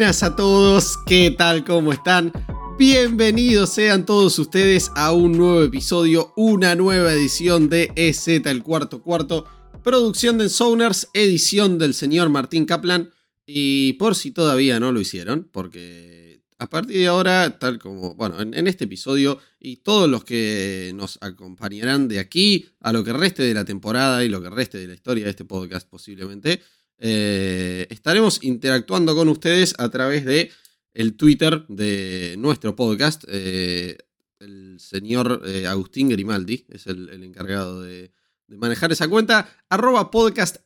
Buenas a todos, ¿qué tal? ¿Cómo están? Bienvenidos sean todos ustedes a un nuevo episodio, una nueva edición de EZ el cuarto cuarto, producción de Sounders, edición del señor Martín Kaplan. Y por si todavía no lo hicieron, porque a partir de ahora, tal como, bueno, en, este episodio y todos los que nos acompañarán de aquí a lo que reste de la temporada y lo que reste de la historia de este podcast posiblemente, eh, estaremos interactuando con ustedes a través de el Twitter de nuestro podcast. Eh, el señor eh, Agustín Grimaldi es el, encargado de, manejar esa cuenta. Arroba podcast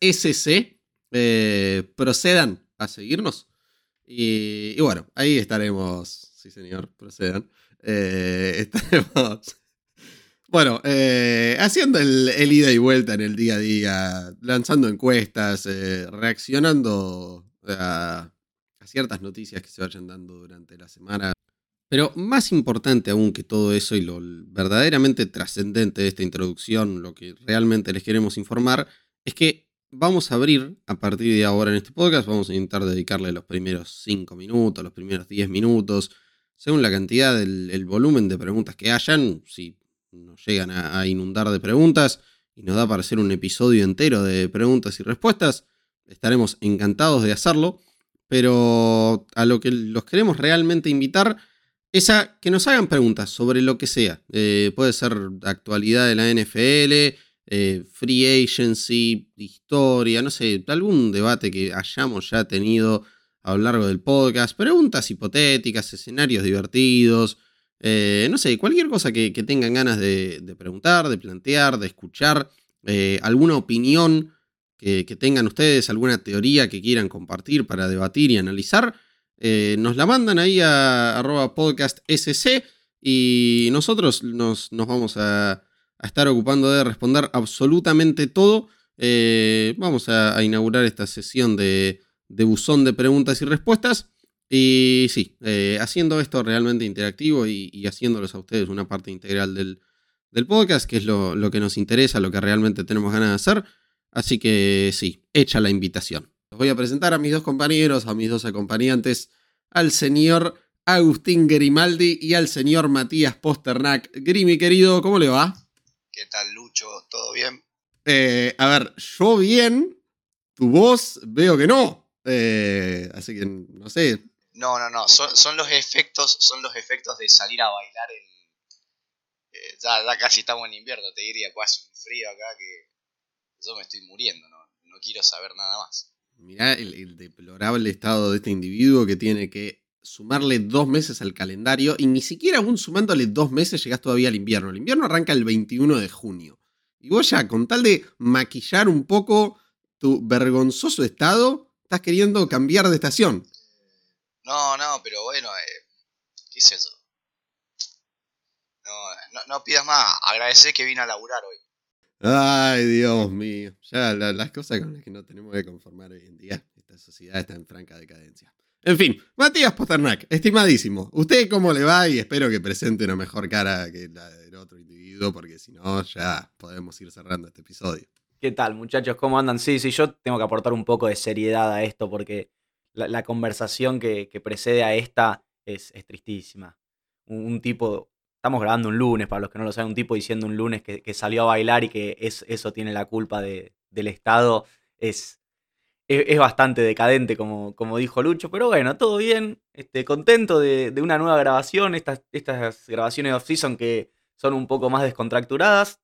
procedan a seguirnos. Y, bueno, ahí estaremos. Sí, señor, procedan. estaremos bueno, eh, haciendo el, ida y vuelta en el día a día, lanzando encuestas, eh, reaccionando a, ciertas noticias que se vayan dando durante la semana. Pero más importante aún que todo eso y lo verdaderamente trascendente de esta introducción, lo que realmente les queremos informar, es que vamos a abrir a partir de ahora en este podcast, vamos a intentar dedicarle los primeros 5 minutos, los primeros 10 minutos, según la cantidad del volumen de preguntas que hayan, si nos llegan a, inundar de preguntas y nos da para hacer un episodio entero de preguntas y respuestas, estaremos encantados de hacerlo, pero a lo que los queremos realmente invitar es a que nos hagan preguntas sobre lo que sea. Eh, puede ser actualidad de la NFL, eh, free agency, historia, no sé, algún debate que hayamos ya tenido a lo largo del podcast, preguntas hipotéticas, escenarios divertidos, eh, no sé, cualquier cosa que, tengan ganas de, preguntar, de plantear, de escuchar, eh, alguna opinión que, tengan ustedes, alguna teoría que quieran compartir para debatir y analizar, eh, nos la mandan ahí a arroba podcast SC y nosotros nos, vamos a, estar ocupando de responder absolutamente todo. vamos a, inaugurar esta sesión de, de buzón de preguntas y respuestas. Y sí, eh, haciendo esto realmente interactivo y, haciéndolos a ustedes una parte integral del, podcast, que es lo, que nos interesa, lo que realmente tenemos ganas de hacer. Así que sí, hecha la invitación. Los voy a presentar a mis dos compañeros, a mis dos acompañantes, al señor Agustín Grimaldi y al señor Matías Posternak. Grimi, querido, ¿cómo le va? ¿Qué tal, Lucho? ¿Todo bien? Eh, a ver, yo bien, tu voz veo que no. Eh, así que, no sé, no, no, no. Son, los efectos, son los efectos de salir a bailar en. Eh, ya, casi estamos en invierno, te diría, pues hace un frío acá que yo me estoy muriendo, no, no quiero saber nada más. Mirá el, deplorable estado de este individuo que tiene que sumarle dos meses al calendario y ni siquiera aún sumándole dos meses llegás todavía al invierno. El invierno arranca el 21 de junio. Y vos ya, con tal de maquillar un poco tu vergonzoso estado, estás queriendo cambiar de estación. No, no, pero bueno, eh, ¿qué es eso? No, no, pidas más, agradecer que vine a laburar hoy. Ay, Dios mío. Ya las cosas con las que no tenemos que conformar hoy en día. Esta sociedad está en franca decadencia. En fin, Matías Pasternak, estimadísimo. ¿Usted cómo le va? Y espero que presente una mejor cara que la del otro individuo, porque si no, ya podemos ir cerrando este episodio. ¿Qué tal, muchachos? ¿Cómo andan? Sí, sí, yo tengo que aportar un poco de seriedad a esto, porque la, conversación que, precede a esta es, tristísima. Un, tipo, estamos grabando un lunes, para los que no lo saben, un tipo diciendo un lunes que, salió a bailar y que es, eso tiene la culpa del Estado, es, es, bastante decadente, como, como dijo Lucho, pero bueno, todo bien, este, contento de, una nueva grabación, estas, estas grabaciones off-season que son un poco más descontracturadas.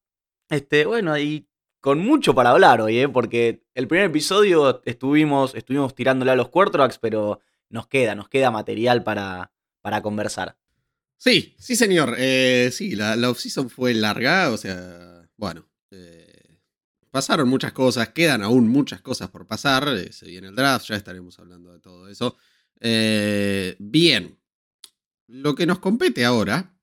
Este, bueno, y con mucho para hablar hoy, ¿eh? porque el primer episodio estuvimos, estuvimos tirándole a los quarterbacks, pero nos queda, nos queda material para, para conversar. Sí, sí, señor. Eh, sí, la, la off-season fue larga, o sea, bueno, eh, pasaron muchas cosas, quedan aún muchas cosas por pasar, eh, se viene el draft, ya estaremos hablando de todo eso. bien, lo que nos compete ahora,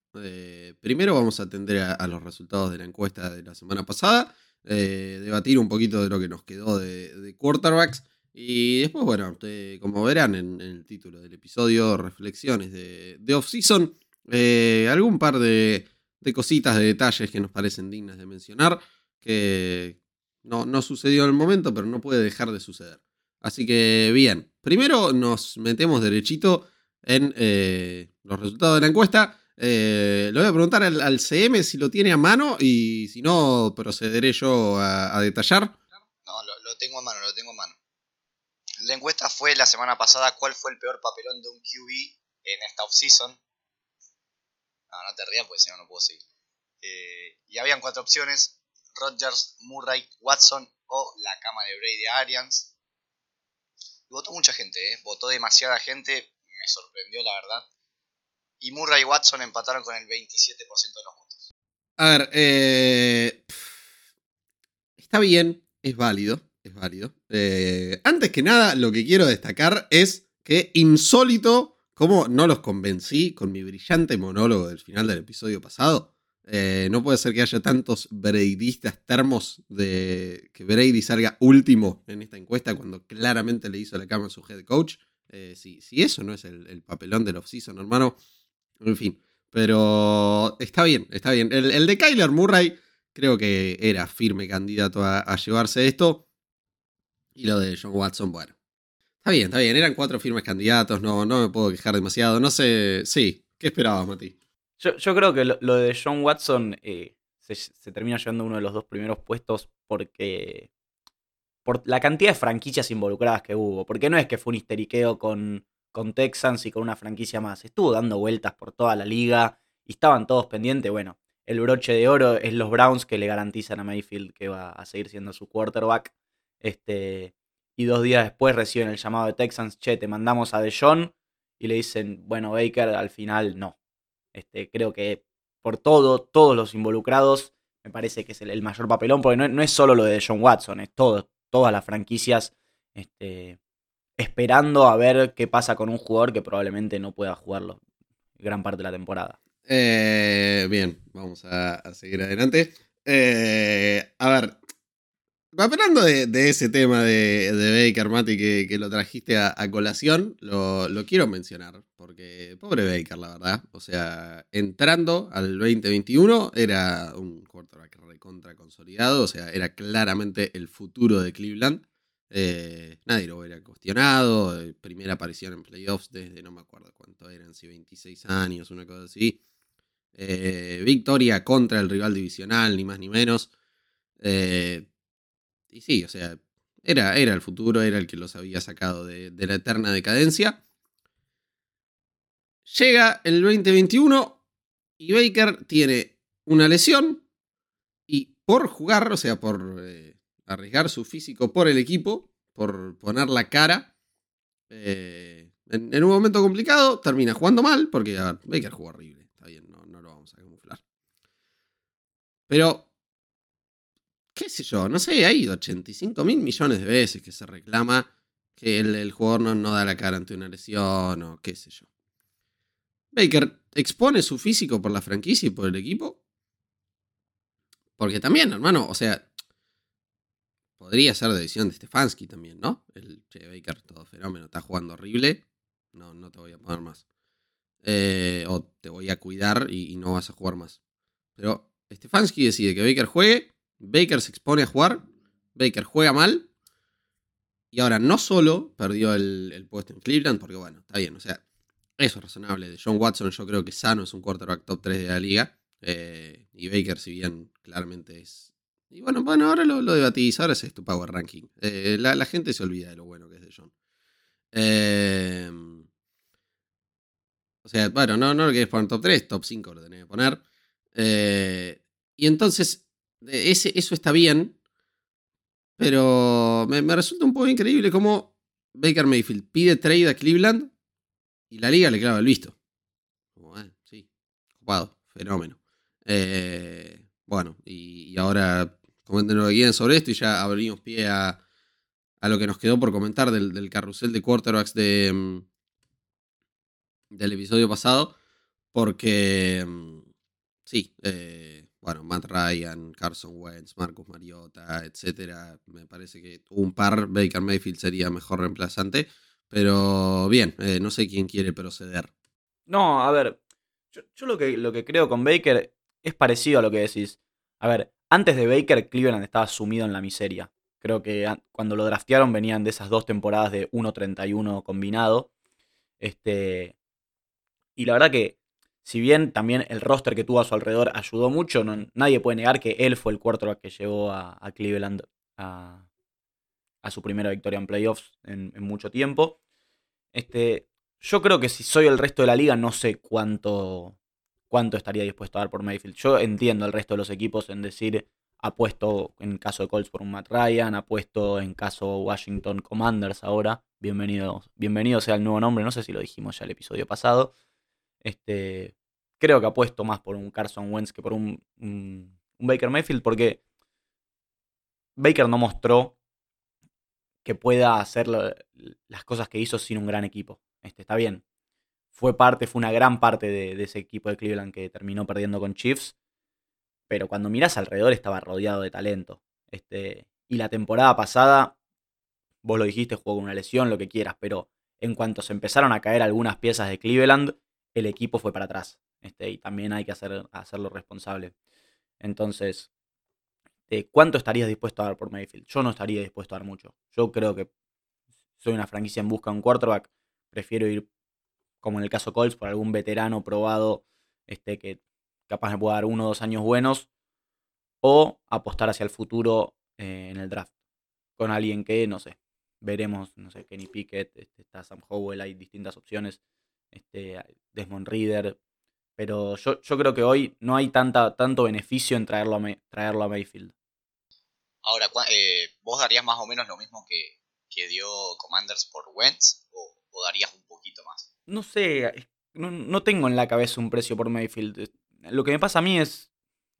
primero vamos a atender a los resultados de la encuesta de la semana pasada. Eh, debatir un poquito de lo que nos quedó de, quarterbacks. Y después, bueno, como verán en, el título del episodio, reflexiones de, de off-season, eh, algún par de, cositas, de detalles que nos parecen dignas de mencionar, que no, no sucedió en el momento, pero no puede dejar de suceder. Así que bien, primero nos metemos derechito en eh, los resultados de la encuesta. Eh, le voy a preguntar al, CM si lo tiene a mano y si no, procederé yo a, detallar. No, lo, tengo a mano, lo tengo a mano. La encuesta fue la semana pasada cuál fue el peor papelón de un QB en esta offseason. No, no te rías porque si no, no puedo seguir. Eh, y habían cuatro opciones. Rodgers, Murray, Watson o la cama de Brady Arians. Votó mucha gente, ¿eh? votó demasiada gente, me sorprendió la verdad. Y Murray y Watson empataron con el 27% de los votos. A ver, eh, está bien, es válido, es válido. Eh, antes que nada, lo que quiero destacar es que insólito, como no los convencí con mi brillante monólogo del final del episodio pasado, eh, no puede ser que haya tantos Bradydistas termos de que Brady salga último en esta encuesta cuando claramente le hizo la cama a su head coach. si, eso no es el, papelón del offseason, hermano, en fin, pero está bien, está bien. El, de Kyler Murray creo que era firme candidato a, llevarse esto. Y lo de John Watson, bueno. Está bien, está bien. Eran cuatro firmes candidatos, no, no me puedo quejar demasiado. No sé, sí. ¿Qué esperabas, Mati? Yo, creo que lo, de John Watson eh, se, se, termina llevando uno de los dos primeros puestos porque. por la cantidad de franquicias involucradas que hubo. Porque no es que fue un histeriqueo con con Texans y con una franquicia más. Estuvo dando vueltas por toda la liga y estaban todos pendientes. Bueno, el broche de oro es los Browns que le garantizan a Mayfield que va a seguir siendo su quarterback. Este, y dos días después reciben el llamado de Texans, che, te mandamos a DeJohn. Y le dicen, bueno, Baker, al final no. Este, creo que por todo, todos los involucrados, me parece que es el, mayor papelón, porque no, es solo lo de John Watson, es todo, todas las franquicias este, esperando a ver qué pasa con un jugador que probablemente no pueda jugarlo gran parte de la temporada. Eh, bien, vamos a, seguir adelante. Eh, a ver, hablando de, ese tema de, Baker, Mati, que, lo trajiste a, colación, lo, quiero mencionar, porque pobre Baker, la verdad. O sea, entrando al 2021 era un quarterback recontra consolidado, o sea, era claramente el futuro de Cleveland. Eh, nadie lo hubiera cuestionado. Eh, primera aparición en playoffs desde no me acuerdo cuánto eran, si 26 años, una cosa así. Eh, victoria contra el rival divisional, ni más ni menos. y sí, o sea, era, era el futuro, era el que los había sacado de, de la eterna decadencia. Llega el 2021 y Baker tiene una lesión y por jugar, o sea, por arriesgar su físico por el equipo, por poner la cara. Eh, en, un momento complicado, termina jugando mal, porque a Baker jugó horrible. Está bien, no, lo vamos a camuflar. Pero, qué sé yo, no sé, hay 85 mil millones de veces que se reclama que el, jugador no, no da la cara ante una lesión o qué sé yo. Baker expone su físico por la franquicia y por el equipo. Porque también, hermano, o sea, Podría ser de decisión de Stefanski también, ¿no? El Che Baker, todo fenómeno, está jugando horrible. No, no te voy a poner más. Eh, o te voy a cuidar y, no vas a jugar más. Pero Stefanski decide que Baker juegue. Baker se expone a jugar. Baker juega mal. Y ahora no solo perdió el, puesto en Cleveland, porque bueno, está bien, o sea, eso es razonable. De John Watson yo creo que sano es un quarterback top 3 de la liga. Eh, y Baker, si bien claramente es y bueno, bueno, ahora lo, lo debatís, ahora es tu Power Ranking. Eh, la, gente se olvida de lo bueno que es de John. Em, o sea, bueno, no, no lo querés poner top 3, top 5 lo tenés que poner. Eh, y entonces, ese, eso está bien, pero me, resulta un poco increíble cómo Baker Mayfield pide trade a Cleveland y la liga le clava el visto. Como, eh, sí, ocupado, fenómeno. bueno, y, y ahora comenten lo que quieran sobre esto y ya abrimos pie a, lo que nos quedó por comentar del, carrusel de quarterbacks de, mm, del episodio pasado. Porque, mm, sí, eh, bueno, Matt Ryan, Carson Wentz, Marcus Mariota, etcétera. Me parece que un par, Baker Mayfield sería mejor reemplazante. Pero bien, eh, no sé quién quiere proceder. No, a ver, yo, yo, lo, que, lo que creo con Baker es parecido a lo que decís. A ver, antes de Baker, Cleveland estaba sumido en la miseria. Creo que cuando lo draftearon venían de esas dos temporadas de 1.31 combinado. Este, y la verdad que, si bien también el roster que tuvo a su alrededor ayudó mucho, nadie puede negar que él fue el quarterback que llevó a, Cleveland a, su primera victoria en playoffs en, mucho tiempo. Este, yo creo que si soy el resto de la liga, no sé cuánto, cuánto estaría dispuesto a dar por Mayfield. Yo entiendo al resto de los equipos en decir, apuesto en caso de Colts por un Matt Ryan, apuesto en caso Washington Commanders ahora. Bienvenido, bienvenido sea el nuevo nombre, no sé si lo dijimos ya el episodio pasado. Este, creo que apuesto más por un Carson Wentz que por un, un, Baker Mayfield porque Baker no mostró que pueda hacer las cosas que hizo sin un gran equipo. Este, está bien. Fue parte, fue una gran parte de, ese equipo de Cleveland que terminó perdiendo con Chiefs. Pero cuando miras alrededor estaba rodeado de talento. Este, y la temporada pasada, vos lo dijiste, jugó con una lesión, lo que quieras, pero en cuanto se empezaron a caer algunas piezas de Cleveland, el equipo fue para atrás. Este, y también hay que hacer, hacerlo responsable. Entonces, ¿cuánto estarías dispuesto a dar por Mayfield? Yo no estaría dispuesto a dar mucho. Yo creo que soy una franquicia en busca de un quarterback. Prefiero ir, como en el caso Colts, por algún veterano probado este, que capaz me pueda dar uno o dos años buenos. O apostar hacia el futuro eh, en el draft. Con alguien que, no sé, veremos, no sé, Kenny Pickett, este, está Sam Howell, hay distintas opciones. Este, Desmond Reader. Pero yo, yo creo que hoy no hay tanta, tanto beneficio en traerlo a, traerlo a Mayfield. Ahora, eh, ¿vos darías más o menos lo mismo que, que dio Commanders por Wentz? Darías un poquito más? No sé, no, tengo en la cabeza un precio por Mayfield. Lo que me pasa a mí es,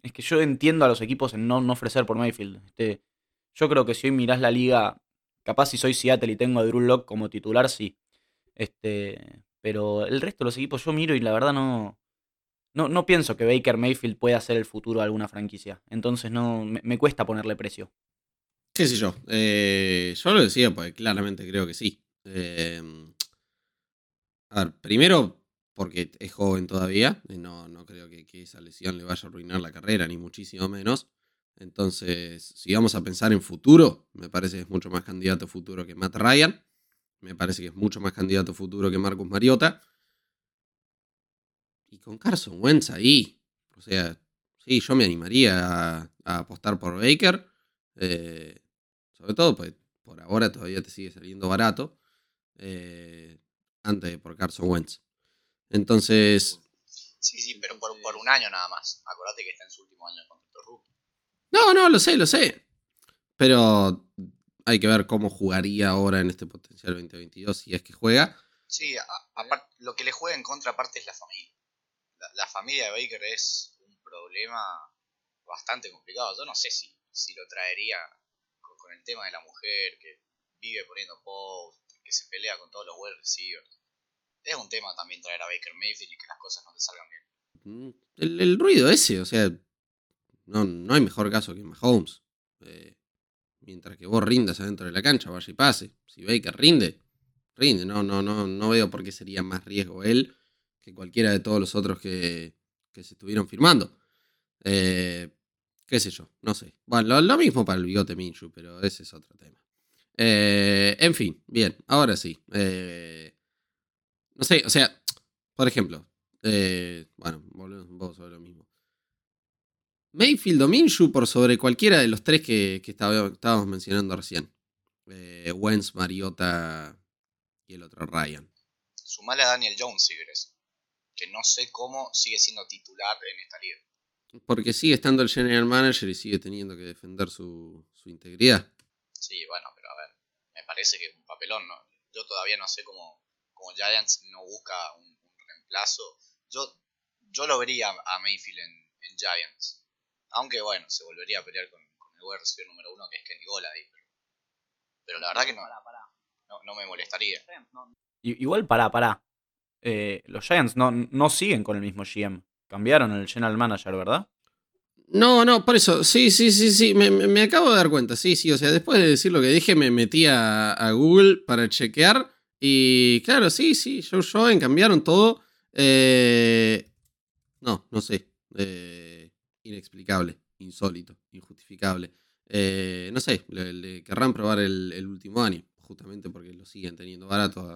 es que yo entiendo a los equipos en no, no ofrecer por Mayfield. Este, yo creo que si hoy mirás la liga, capaz si soy Seattle y tengo a Drew Lock como titular, sí. Este, pero el resto de los equipos yo miro y la verdad no, no, no pienso que Baker Mayfield pueda ser el futuro de alguna franquicia. Entonces no me, cuesta ponerle precio. ¿Qué sé yo? Eh, yo lo decía porque claramente creo que sí. Em, a ver, primero porque es joven todavía. No, no creo que, que, esa lesión le vaya a arruinar la carrera, ni muchísimo menos. Entonces, si vamos a pensar en futuro, me parece que es mucho más candidato futuro que Matt Ryan. Me parece que es mucho más candidato futuro que Marcus Mariota. Y con Carson Wentz ahí. O sea, sí, yo me animaría a, apostar por Baker. Eh, sobre todo, pues por ahora todavía te sigue saliendo barato. Eh, antes por Carson Wentz. Entonces. Sí, sí, pero por, un año nada más. Acordate que está en su último año de contrato rookie. No, no, lo sé, lo sé. Pero hay que ver cómo jugaría ahora en este potencial 2022 si es que juega. Sí, lo que le juega en contra aparte es la familia. La, familia de Baker es un problema bastante complicado. Yo no sé si, si lo traería con, el tema de la mujer que vive poniendo post, que se pelea con todos los wide receivers. Es un tema también traer a Baker Mayfield y que las cosas no te salgan bien. Mm, el, ruido ese, o sea, no, no hay mejor caso que Mahomes. Eh, mientras que vos rindas adentro de la cancha, vaya y pase. Si Baker rinde, rinde. No, no, no, no veo por qué sería más riesgo él que cualquiera de todos los otros que, se estuvieron firmando. Eh, qué sé yo, no sé. Bueno, lo, mismo para el bigote Minshu, pero ese es otro tema. Eh, en fin, bien, ahora sí. Eh, no sé, o sea, por ejemplo, bueno, volvemos un poco sobre lo mismo. Mayfield o Minshew por sobre cualquiera de los tres que, estábamos mencionando recién. Eh, Wentz, Mariota y el otro Ryan. Sumale a Daniel Jones si querés. Que no sé cómo sigue siendo titular en esta liga. Porque sigue estando el general manager y sigue teniendo que defender su, integridad. Sí, bueno, pero a ver, parece que es un papelón, ¿no? Yo todavía no sé cómo, cómo Giants no busca un, reemplazo. Yo, yo lo vería a Mayfield en Giants. Aunque bueno, se volvería a pelear con, el wide número uno que es Kenny Gola ahí. Pero, la verdad que no, no, me molestaría. Igual pará, pará. Eh, los Giants no, no siguen con el mismo GM. Cambiaron el general manager, ¿verdad? No, no, por eso, sí, sí, sí, sí, me, acabo de dar cuenta, sí, sí, o sea, después de decir lo que dije, me metí a, Google para chequear y claro, sí, sí, Joe Joven cambiaron todo. Eh, no, no sé. Eh, inexplicable, insólito, injustificable. eh, no sé, le, querrán probar el, último año, justamente porque lo siguen teniendo barato.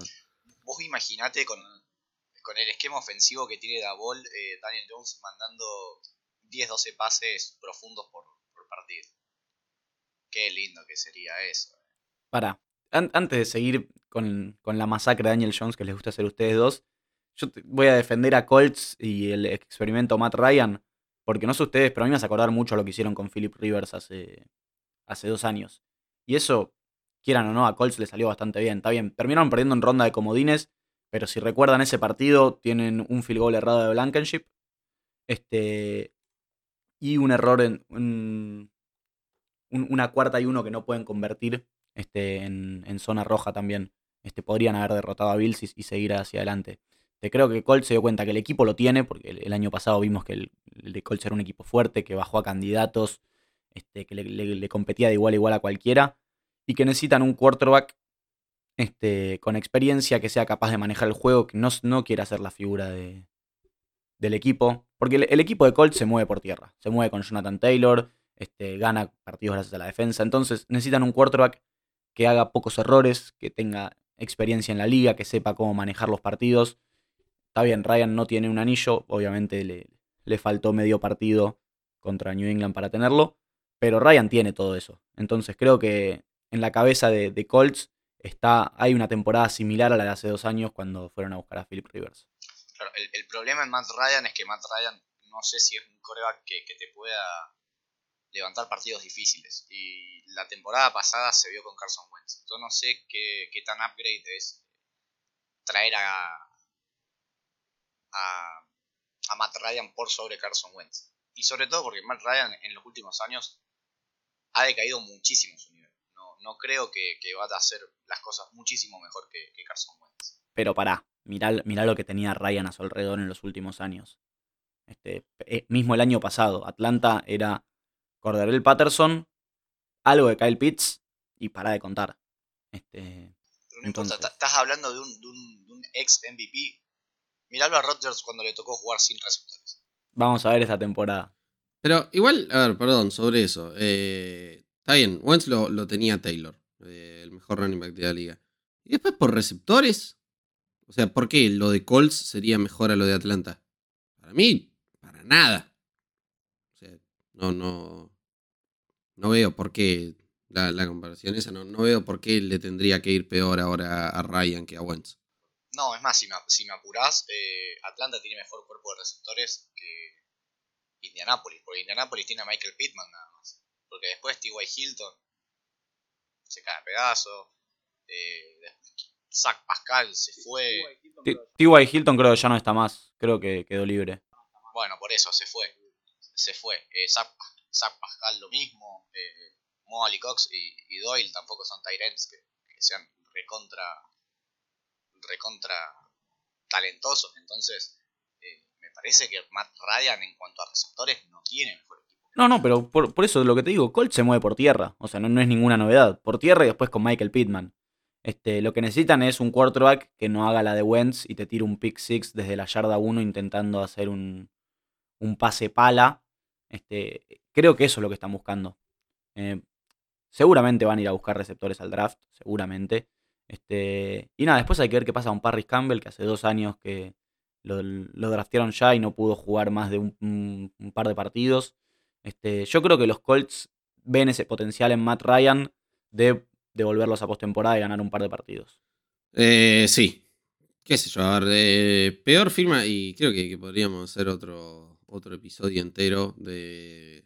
Vos imaginate con, con el esquema ofensivo que tiene Davol, eh, Daniel Jones mandando 10-12 pases profundos por, partido. Qué lindo que sería eso. Para, antes de seguir con, con, la masacre de Daniel Jones que les gusta hacer ustedes dos, yo voy a defender a Colts y el experimento Matt Ryan, porque no sé ustedes, pero a mí me hace acordar mucho lo que hicieron con Philip Rivers hace, hace dos años. Y eso, quieran o no, a Colts le salió bastante bien. Está bien, terminaron perdiendo en ronda de comodines, pero si recuerdan ese partido, tienen un field goal errado de Blankenship. Este, y un error en, una cuarta y uno que no pueden convertir este, en, zona roja también. Este, podrían haber derrotado a Bills y, seguir hacia adelante. Te creo que Colts se dio cuenta que el equipo lo tiene, porque el, año pasado vimos que el, de Colts era un equipo fuerte, que bajó a candidatos, este, que le, competía de igual a igual a cualquiera, y que necesitan un quarterback este, con experiencia que sea capaz de manejar el juego, que no, no quiera ser la figura de, del equipo. Porque el, equipo de Colts se mueve por tierra. Se mueve con Jonathan Taylor, este, gana partidos gracias a la defensa. Entonces necesitan un quarterback que haga pocos errores, que tenga experiencia en la liga, que sepa cómo manejar los partidos. Está bien, Ryan no tiene un anillo, obviamente le, faltó medio partido contra New England para tenerlo, pero Ryan tiene todo eso. Entonces creo que en la cabeza de, de Colts está, hay una temporada similar a la de hace dos años cuando fueron a buscar a Philip Rivers el, problema en Matt Ryan es que Matt Ryan no sé si es un coreback que, te pueda levantar partidos difíciles. Y la temporada pasada se vio con Carson Wentz. Yo no sé qué, tan upgrade es traer a, a, a, Matt Ryan por sobre Carson Wentz. Y sobre todo porque Matt Ryan en los últimos años ha decaído muchísimo su nivel. No, no creo que, que vaya a hacer las cosas muchísimo mejor que, que Carson Wentz. Pero pará, Mirá, lo que tenía Ryan a su alrededor en los últimos años. Este, eh, mismo el año pasado, Atlanta era Corderell Patterson, algo de Kyle Pitts y para de contar. Este, no importa, estás hablando de un, ex MVP. Miralo a Rodgers cuando le tocó jugar sin receptores. Vamos a ver esta temporada. Pero igual, a ver, perdón, sobre eso. Eh, está bien, Wentz lo, tenía Taylor, eh, el mejor running back de la liga. Y después por receptores, o sea, ¿por qué lo de Colts sería mejor a lo de Atlanta? Para mí, para nada. O sea, no, no. No veo por qué la, comparación esa, no, no, veo por qué le tendría que ir peor ahora a Ryan que a Wentz. No, es más, si me, si apurás, eh, Atlanta tiene mejor cuerpo de receptores que Indianapolis, porque Indianapolis tiene a Michael Pittman nada más. Porque después T.Y. Hilton se cae a pedazos. Eh, Zach Pascal se fue. T.Y. Hilton creo que ya no está más. Creo que quedó libre. Bueno, por eso se fue. Se fue. Eh, Zach, Pascal lo mismo. Eh, Mo Cox y, Doyle tampoco son Tyrants que, sean recontra. recontra talentosos. Entonces, eh, me parece que Matt Ryan en cuanto a receptores no tiene mejor equipo. No, no, pero por, por eso lo que te digo, Colt se mueve por tierra. O sea, no, no es ninguna novedad. Por tierra y después con Michael Pittman. Este, lo que necesitan es un quarterback que no haga la de Wentz y te tire un pick six desde la yarda 1 intentando hacer un, un pase pala. Este, creo que eso es lo que están buscando. Eh, seguramente van a ir a buscar receptores al draft, seguramente. Este, y nada, después hay que ver qué pasa con Parris Campbell, que hace dos años que lo, draftearon ya y no pudo jugar más de un, un par de partidos. Este, yo creo que los Colts ven ese potencial en Matt Ryan de devolverlos a postemporada y ganar un par de partidos. Eh, sí. Qué sé yo, a ver, de peor firma, y creo que, podríamos hacer otro, otro episodio entero de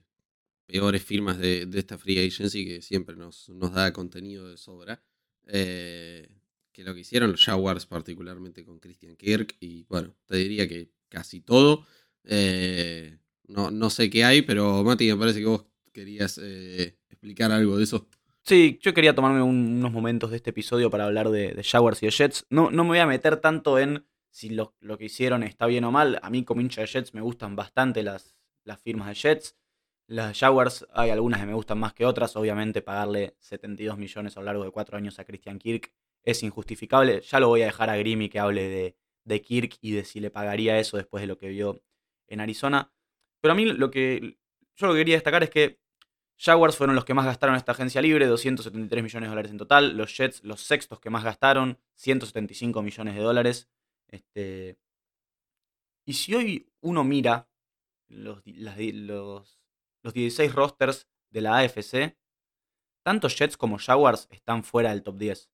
peores firmas de, esta free agency que siempre nos, nos da contenido de sobra. Eh, que lo que hicieron los Jaguars, particularmente con Christian Kirk, y bueno, te diría que casi todo. Eh, no, no sé qué hay, pero Mati, me parece que vos querías explicar algo de eso. Sí, yo quería tomarme unos momentos de este episodio para hablar de, Jaguars y de Jets. No, no me voy a meter tanto en si lo, que hicieron está bien o mal. A mí como hincha de Jets me gustan bastante las, las firmas de Jets. Las Jaguars hay algunas que me gustan más que otras. Obviamente pagarle 72 millones a lo largo de cuatro años a Christian Kirk es injustificable. Ya lo voy a dejar a Grimmy que hable de, de Kirk y de si le pagaría eso después de lo que vio en Arizona. Pero a mí lo que yo lo que quería destacar es que Jaguars fueron los que más gastaron esta agencia libre, 273 millones de dólares en total. Los Jets, los sextos que más gastaron, 175 millones de dólares. Este, y si hoy uno mira los, los, los 16 rosters de la AFC, tanto Jets como Jaguars están fuera del top 10.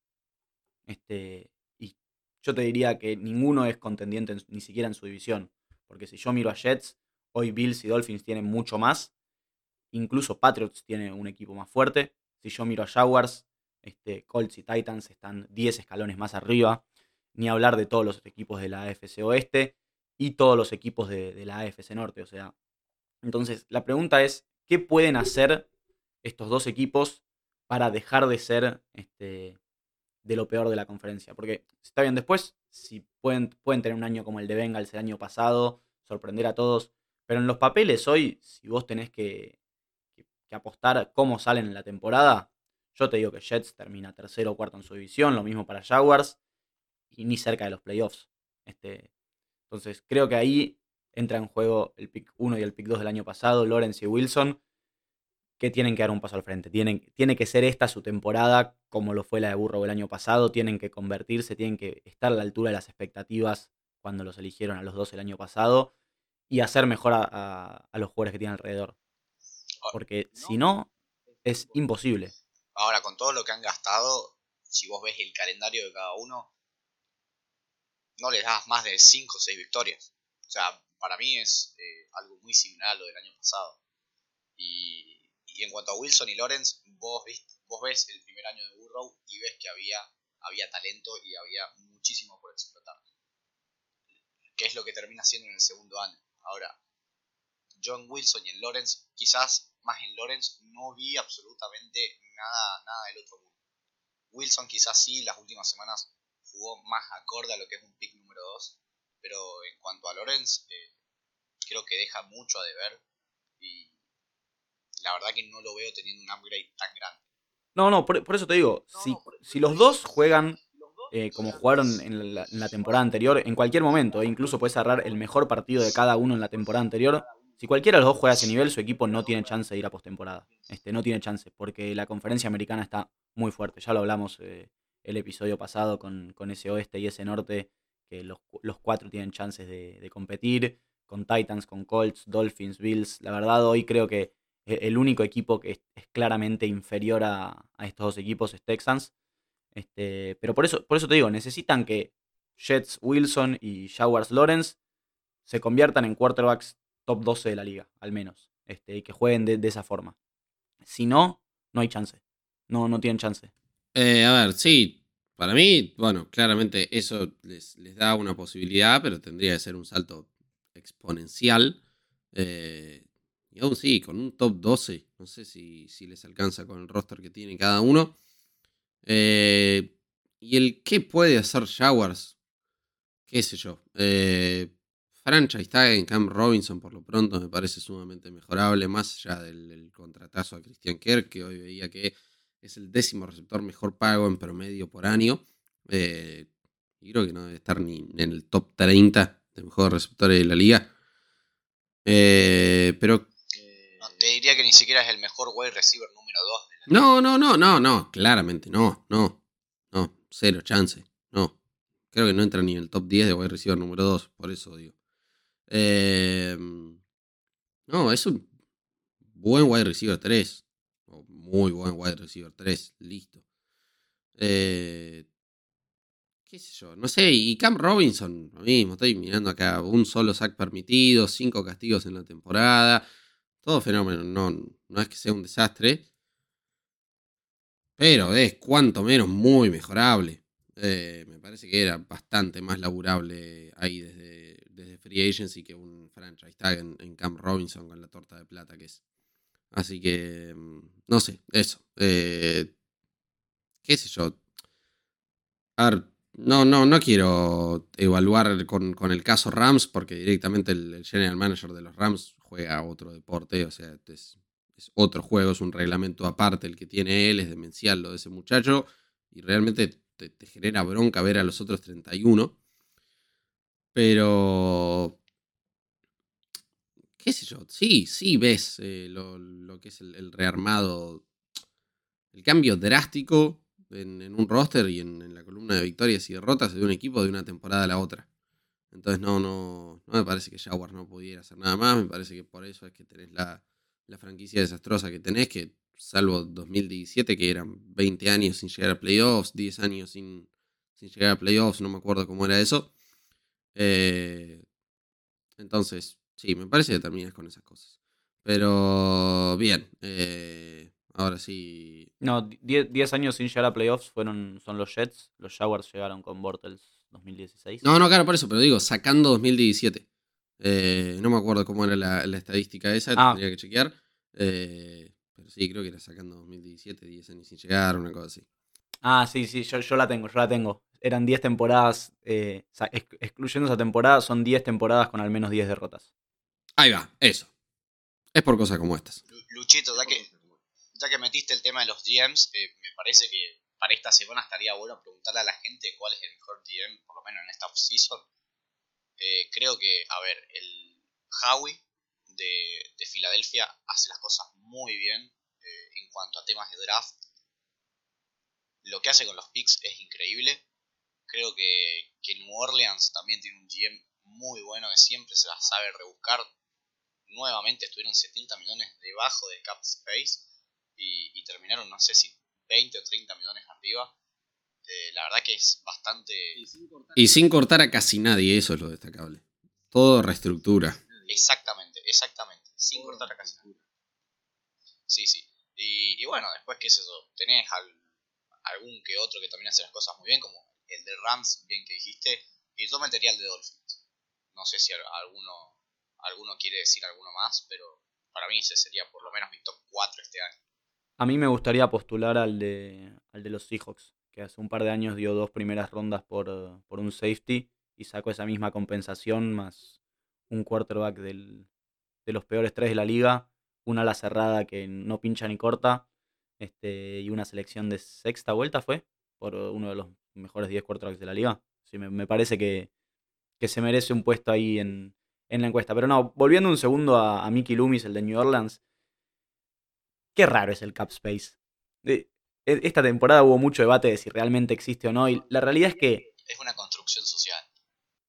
Este, y yo te diría que ninguno es contendiente ni siquiera en su división. Porque si yo miro a Jets, hoy Bills y Dolphins tienen mucho más. Incluso Patriots tiene un equipo más fuerte. Si yo miro a Jaguars, este, Colts y Titans están 10 escalones más arriba. Ni hablar de todos los equipos de la AFC Oeste y todos los equipos de, la AFC Norte. O sea, entonces la pregunta es, ¿qué pueden hacer estos dos equipos para dejar de ser este, de lo peor de la conferencia. Porque está bien, después, si pueden, pueden tener un año como el de Bengals el año pasado, sorprender a todos, pero en los papeles hoy, si vos tenés que, que, apostar cómo salen en la temporada, yo te digo que Jets termina tercero o cuarto en su división, lo mismo para Jaguars, y ni cerca de los playoffs. Este, entonces, creo que ahí entra en juego el pick 1 y el pick 2 del año pasado, Lawrence y Wilson, que tienen que dar un paso al frente. Tienen, tiene que ser esta su temporada, como lo fue la de Burrow el año pasado. Tienen que convertirse, tienen que estar a la altura de las expectativas cuando los eligieron a los dos el año pasado y hacer mejor a, los jugadores que tienen alrededor. Ah, Porque si no, es imposible. Ahora, con todo lo que han gastado, si vos ves el calendario de cada uno, no les das más de 5 o 6 victorias. O sea, para mí es eh, algo muy similar a lo del año pasado. Y y en cuanto a Wilson y Lawrence, vos, vos ves el primer año de Burrow y ves que había, había talento y había muchísimo por explotar. ¿Qué es lo que termina siendo en el segundo año? Ahora, John Wilson y en Lawrence, quizás más en Lawrence no vi absolutamente nada, nada del otro mundo. Wilson quizás sí, las últimas semanas jugó más acorde a lo que es un pick número 2, pero en cuanto a Lawrence, eh, creo que deja mucho a deber y la verdad que no lo veo teniendo un upgrade tan grande. No, no, por, eso te digo, si, si, los dos juegan eh, como jugaron en la, temporada anterior, en cualquier momento, e incluso puedes cerrar el mejor partido de cada uno en la temporada anterior, si cualquiera de los dos juega a ese nivel, su equipo no tiene chance de ir a postemporada. Este, no tiene chance, porque la conferencia americana está muy fuerte. Ya lo hablamos eh, el episodio pasado con, ese oeste y ese norte, que los, cuatro tienen chances de, de competir, con Titans, con Colts, Dolphins, Bills. La verdad, hoy creo que e-, el único equipo que es, claramente inferior a, estos dos equipos es Texans. Este, pero por eso, por eso te digo, necesitan que Jets Wilson y Jaguars Lawrence se conviertan en quarterbacks top 12 de la liga, al menos. Este, y que jueguen de, esa forma. Si no, no hay chance. No, no tienen chance. Eh, a ver, sí. Para mí, bueno, claramente eso les, les, da una posibilidad, pero tendría que ser un salto exponencial. Eh, y aún sí, con un top 12, no sé si, les alcanza con el roster que tiene cada uno. Eh, y el qué puede hacer Jaguars, qué sé yo. Eh, franchise tag en Cam Robinson por lo pronto me parece sumamente mejorable, más allá del, contratazo a Christian Kerr, que hoy veía que es el décimo receptor mejor pago en promedio por año. Eh, y creo que no debe estar ni en el top 30 de mejores receptores de la liga. pero te diría que ni siquiera es el mejor wide receiver número 2. No, no, no, no, no, claramente no, no, no, cero chance, no. Creo que no entra ni en el top 10 de wide receiver número 2, por eso digo. Em, no, es un buen wide receiver 3, o muy buen wide receiver 3, listo. Eh, qué sé yo, no sé, y Cam Robinson, lo mismo, estoy mirando acá, un solo sack permitido, cinco castigos en la temporada. Todo fenómeno, no, no es que sea un desastre. Pero es cuanto menos muy mejorable. Eh, me parece que era bastante más laburable ahí desde Free Agency que un franchise tag en, Camp Robinson con la torta de plata que es. Así que, mm, no sé, eso. Eh, ¿Qué sé yo? A ver, no, no, no quiero evaluar con, el caso Rams porque directamente el, general manager de los Rams juega otro deporte, o sea, es, otro juego, es un reglamento aparte el que tiene él, es demencial lo de ese muchacho y realmente te, genera bronca ver a los otros 31. Pero, qué sé yo, sí, sí ves eh, lo, lo que es el, rearmado, el cambio drástico en, en un roster y en, en la columna de victorias y derrotas de un equipo de una temporada a la otra. Entonces no, no, no me parece que Jaguars no pudiera hacer nada más, me parece que por eso es que tenés la, la franquicia desastrosa que tenés, que salvo 2017, que eran 20 años sin llegar a playoffs, 10 años sin, sin llegar a playoffs, no me acuerdo cómo era eso. Eh, entonces, sí, me parece que terminas con esas cosas. Pero bien, eh, ahora sí. No, 10 años sin llegar a playoffs fueron, son los Jets. Los Jaguars llegaron con Bortles 2016. No, no, claro, por eso, pero digo, sacando 2017. Eh, no me acuerdo cómo era la, la estadística esa, Ah. tendría que chequear. Eh, pero sí, creo que era sacando 2017, 10 años sin llegar, una cosa así. Ah, sí, sí, yo, yo la tengo, yo la tengo. Eran 10 temporadas, eh, excluyendo esa temporada, son 10 temporadas con al menos 10 derrotas. Ahí va, eso. Es por cosas como estas. Lu- Luchito, ya que, ya que metiste el tema de los GMs, eh, me parece que para esta semana estaría bueno preguntarle a la gente cuál es el mejor GM, por lo menos en esta offseason. Eh, creo que, a ver, el Howie de, de Filadelfia hace las cosas muy bien eh, en cuanto a temas de draft. Lo que hace con los picks es increíble. Creo que, que New Orleans también tiene un GM muy bueno que siempre se las sabe rebuscar. Nuevamente estuvieron 70 millones debajo del cap space y, y terminaron, no sé si 20 o 30 millones arriba. Eh, la verdad que es bastante... Y sin cortar a casi nadie, eso es lo destacable. Todo reestructura. Exactamente, exactamente. Sin cortar a casi nada. Sí, sí. Y, y bueno, después, qué es eso, tenés al- algún que otro que también hace las cosas muy bien, como el de Rams, bien que dijiste, y yo metería el de Dolphins. No sé si al- alguno, alguno quiere decir alguno más, pero para mí ese sería por lo menos mi top 4 este año. A mí me gustaría postular al de, al de los Seahawks, que hace un par de años dio dos primeras rondas por, por un safety y sacó esa misma compensación más un quarterback del- de los peores tres de la liga, una ala cerrada que no pincha ni corta, este, y una selección de sexta vuelta fue por uno de los mejores 10 quarterbacks de la liga. Sí, me, me parece que, que se merece un puesto ahí en, en la encuesta. Pero no, volviendo un segundo a, a Mickey Loomis, el de New Orleans, qué raro es el cap space. De- e- esta temporada hubo mucho debate de si realmente existe o no, y la realidad es que Es una construcción social.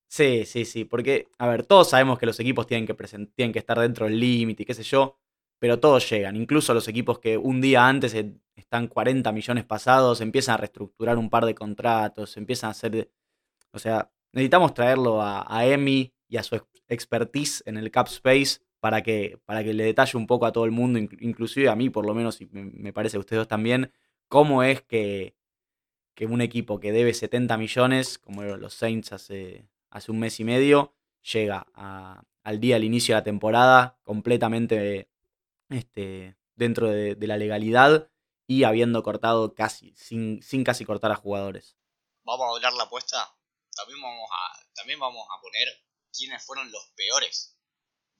Sí, sí, sí, porque, a ver, todos sabemos que los equipos tienen que, tienen que estar dentro del límite y qué sé yo, pero todos llegan, incluso los equipos que un día antes eh, están 40 millones pasados, empiezan a reestructurar un par de contratos, empiezan a hacer, o sea, necesitamos traerlo a, a Emi y a su ex- expertise en el cap space para que, para que le detalle un poco a todo el mundo, inclu- inclusive a mí por lo menos, y me, parece a ustedes dos también, cómo es que, que un equipo que debe 70 millones, como los Saints hace, hace un mes y medio, llega al día del inicio de la temporada completamente este, dentro de, de la legalidad y habiendo cortado casi, sin, sin casi cortar a jugadores. Vamos a hablar la apuesta. También vamos a, también vamos a poner quiénes fueron los peores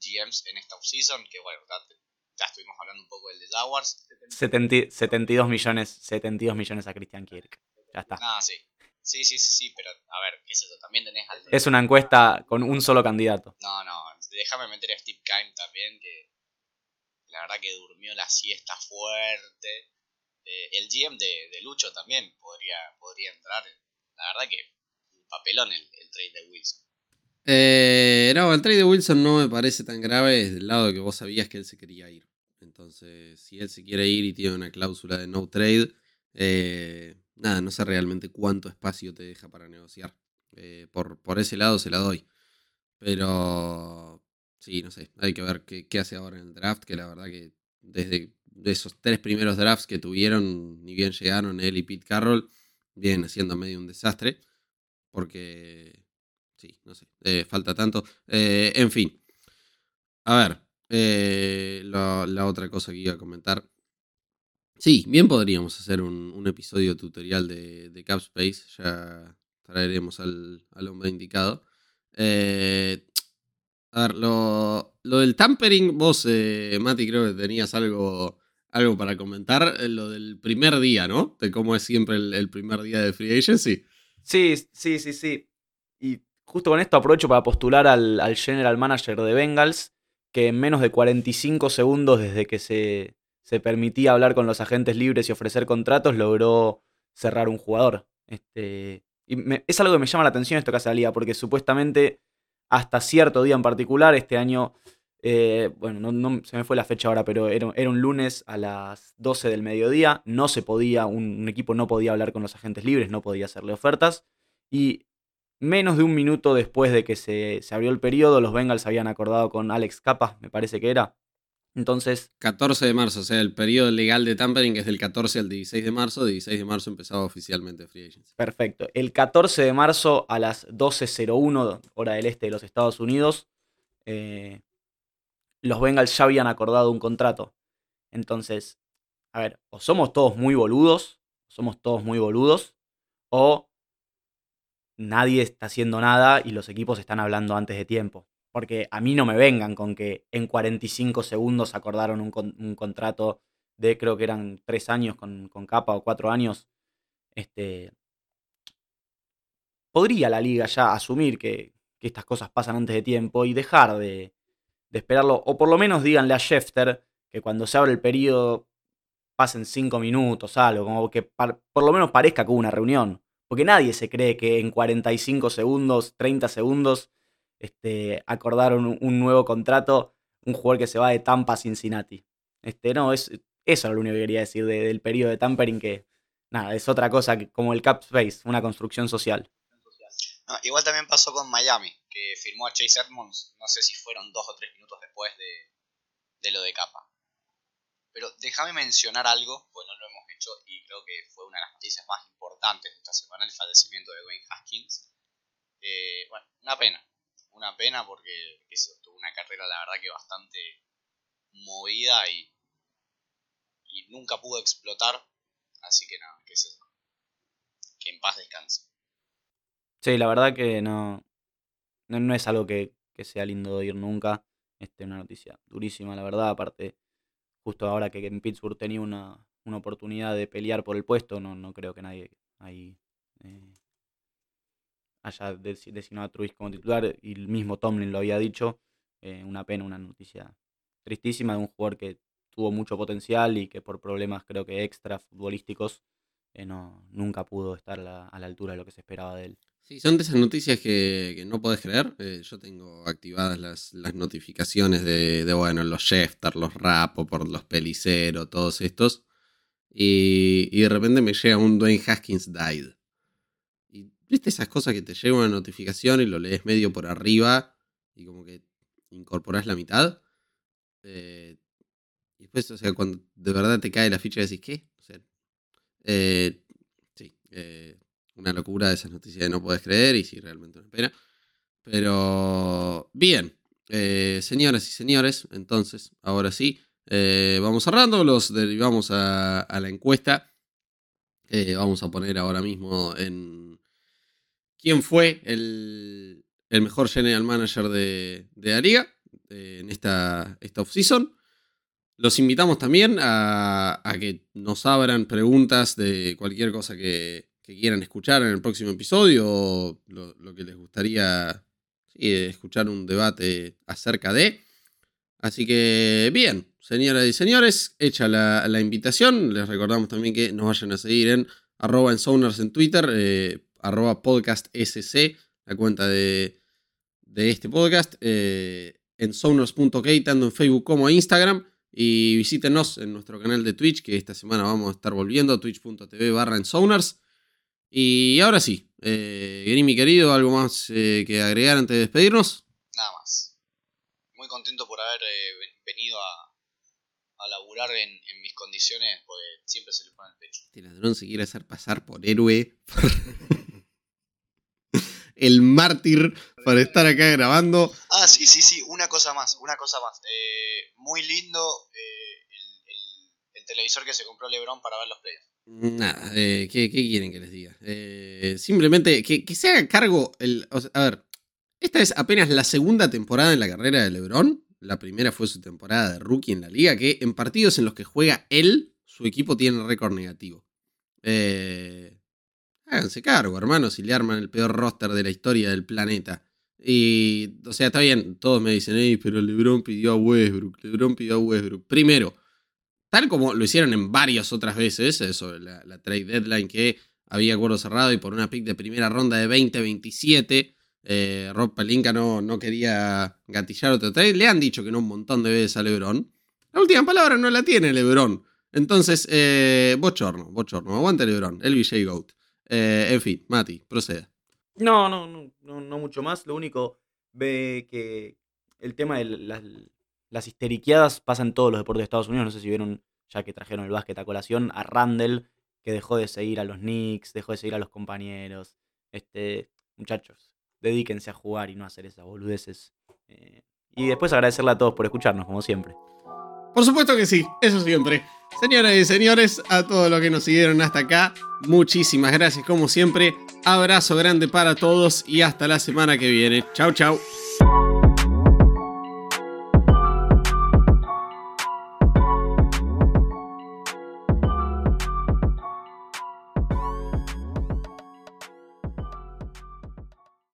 GMs en esta offseason, que bueno, ya, ya estuvimos hablando un poco del de Jaguars. 70 72 millones, 72 millones a Christian Kirk. Ya está. Ah, sí. Sí, sí, sí, sí, pero a ver, ¿qué es eso? También tenés al... Es una encuesta con un solo candidato. No, no, déjame meter a Steve Kime también, que la verdad que durmió la siesta fuerte. Eh, el GM de, de Lucho también podría, podría entrar. La verdad que un papelón el, trade de Wilson. Eh, no, el trade de Wilson no me parece tan grave desde el lado que vos sabías que él se quería ir. Entonces, si él se quiere ir y tiene una cláusula de no trade, eh, nada, no sé realmente cuánto espacio te deja para negociar. Por, por ese lado se la doy. Pero, sí, no sé, hay que ver qué, hace ahora en el draft, que la verdad que desde esos tres primeros drafts que tuvieron, ni bien llegaron él y Pete Carroll, vienen haciendo medio un desastre. Porque Sí, no sé. eh, falta tanto. Eh, en fin. A ver. eh, la, otra cosa que iba a comentar. Sí, bien podríamos hacer un, un episodio tutorial de, de Capspace. Ya traeremos al, al hombre indicado. Eh, a ver, lo, lo del tampering, vos, eh, Mati, creo que tenías algo, algo para comentar. eh, Lo del primer día, ¿no? De cómo es siempre el, primer día de Free Agency. Sí, sí, sí, sí. Y justo con esto aprovecho para postular al, al general manager de Bengals, que en menos de 45 segundos desde que se, se permitía hablar con los agentes libres y ofrecer contratos, logró cerrar un jugador. Este, es algo que me llama la atención esto que hace porque supuestamente hasta cierto día en particular, este año, eh, bueno, no, se me fue la fecha ahora, pero era, un lunes a las 12 del mediodía, no se podía, un, equipo no podía hablar con los agentes libres, no podía hacerle ofertas, y menos de un minuto después de que se, se abrió el periodo, los Bengals habían acordado con Alex Capa, me parece que era, entonces. 14 de marzo, o sea, el periodo legal de tampering es del 14 al 16 de marzo. 16 de marzo empezaba oficialmente Free Agency. Perfecto. El 14 de marzo a las 12.01, hora del este de los Estados Unidos, eh, los Bengals ya habían acordado un contrato. Entonces, a ver, o somos todos muy boludos, somos todos muy boludos, o nadie está haciendo nada y los equipos están hablando antes de tiempo. Porque a mí no me vengan con que en 45 segundos acordaron un, contrato de, creo que eran tres años con, capa o cuatro años. Este, podría la liga ya asumir que, estas cosas pasan antes de tiempo y dejar de, esperarlo. O por lo menos díganle a Schefter que cuando se abre el periodo pasen cinco minutos, algo, como que por lo menos parezca que hubo una reunión. Porque nadie se cree que en 45 segundos, 30 segundos, este, acordaron un, nuevo contrato, un jugador que se va de Tampa a Cincinnati. Este, no, es, eso lo único que quería decir del periodo de tampering, que nada, es otra cosa como el cap space, una construcción social. igual también pasó con Miami, que firmó a Chase Edmonds, no sé si fueron dos o tres minutos después de, lo de capa. Pero déjame mencionar algo, pues no lo hemos hecho y creo que fue una de las noticias más importantes de esta semana, el fallecimiento de Dwayne Haskins. Eh, bueno, una pena, una pena porque tuvo una carrera la verdad que bastante movida y, y nunca pudo explotar. Así que nada, que, que en paz descanse. Sí, la verdad que no, no, es algo que, sea lindo oír nunca. Este, una noticia durísima, la verdad. Aparte, justo ahora que en Pittsburgh tenía una, una oportunidad de pelear por el puesto, no, no creo que nadie ahí eh, haya designado a Trubisky como titular y el mismo Tomlin lo había dicho. Eh, una pena, una noticia tristísima de un jugador que tuvo mucho potencial y que por problemas creo que extra futbolísticos eh, no, nunca pudo estar a la altura de lo que se esperaba de él. Sí, son de esas noticias que, no podés creer. Eh, yo tengo activadas las, las notificaciones de, bueno, los Schefter, los Rapo, por los Pelicero, todos estos. Y, y de repente me llega un Dwayne Haskins died. ¿Viste esas cosas que te llega una notificación y lo lees medio por arriba y como que incorporas la mitad? Eh, y después, o sea, cuando de verdad te cae la ficha y decís, ¿qué? O sea, eh, sí, eh, una locura de esas noticias que no puedes creer y sí, realmente una pena. Pero, bien, señoras y señores, entonces, ahora sí, vamos cerrando, los derivamos a, a la encuesta. vamos a poner ahora mismo en quién fue el, mejor general manager de, de la liga en esta, esta off-season. Los invitamos también a, que nos abran preguntas de cualquier cosa que, quieran escuchar en el próximo episodio o lo, que les gustaría escuchar un debate acerca de. Así que bien, señoras y señores, hecha la, invitación. Les recordamos también que nos vayan a seguir en arroba en en Twitter. Eh, arroba podcast SC, la cuenta de, este podcast, eh, en sounders.ok, tanto en Facebook como en Instagram. Y visítenos en nuestro canal de Twitch, que esta semana vamos a estar volviendo, twitch.tv barra en Sounders. Y ahora sí, eh, mi querido, ¿algo más eh, que agregar antes de despedirnos? Nada más. Muy contento por haber eh, venido a, a laburar en, mis condiciones, porque siempre se le pone el pecho. Este ladrón se quiere hacer pasar por héroe. el mártir para estar acá grabando. Ah, sí, sí, sí, una cosa más, una cosa más. Eh, muy lindo eh, el, televisor que se compró Lebron para ver los playoffs. Nada, eh, ¿qué, quieren que les diga? simplemente que, se haga cargo. El, a ver, esta es apenas la segunda temporada en la carrera de Lebron. La primera fue su temporada de rookie en la liga, que en partidos en los que juega él, su equipo tiene récord negativo. Eh, Háganse cargo, hermanos, si le arman el peor roster de la historia del planeta. Y, o sea, está bien, todos me dicen, pero LeBron pidió a Westbrook, LeBron pidió a Westbrook. Primero, tal como lo hicieron en varias otras veces, eso, la, la trade deadline que había acuerdo cerrado y por una pick de primera ronda de 2027, eh, Rob Palinka no, no quería gatillar otro trade. Le han dicho que no un montón de veces a LeBron. La última palabra no la tiene LeBron. Entonces, eh, bochorno, bochorno. Aguante LeBron, el VJ Goat. Eh, en fin, Mati, proceda. No, no, no, no, mucho más. Lo único, ve que el tema de las, las histeriqueadas pasa en todos los deportes de Estados Unidos. No sé si vieron, ya que trajeron el básquet a colación, a Randall, que dejó de seguir a los Knicks, dejó de seguir a los compañeros. Este, muchachos, dedíquense a jugar y no a hacer esas boludeces. Eh, y después agradecerle a todos por escucharnos, como siempre. Por supuesto que sí, eso siempre. Señoras y señores, a todos los que nos siguieron hasta acá, muchísimas gracias como siempre. Abrazo grande para todos y hasta la semana que viene. Chau, chau.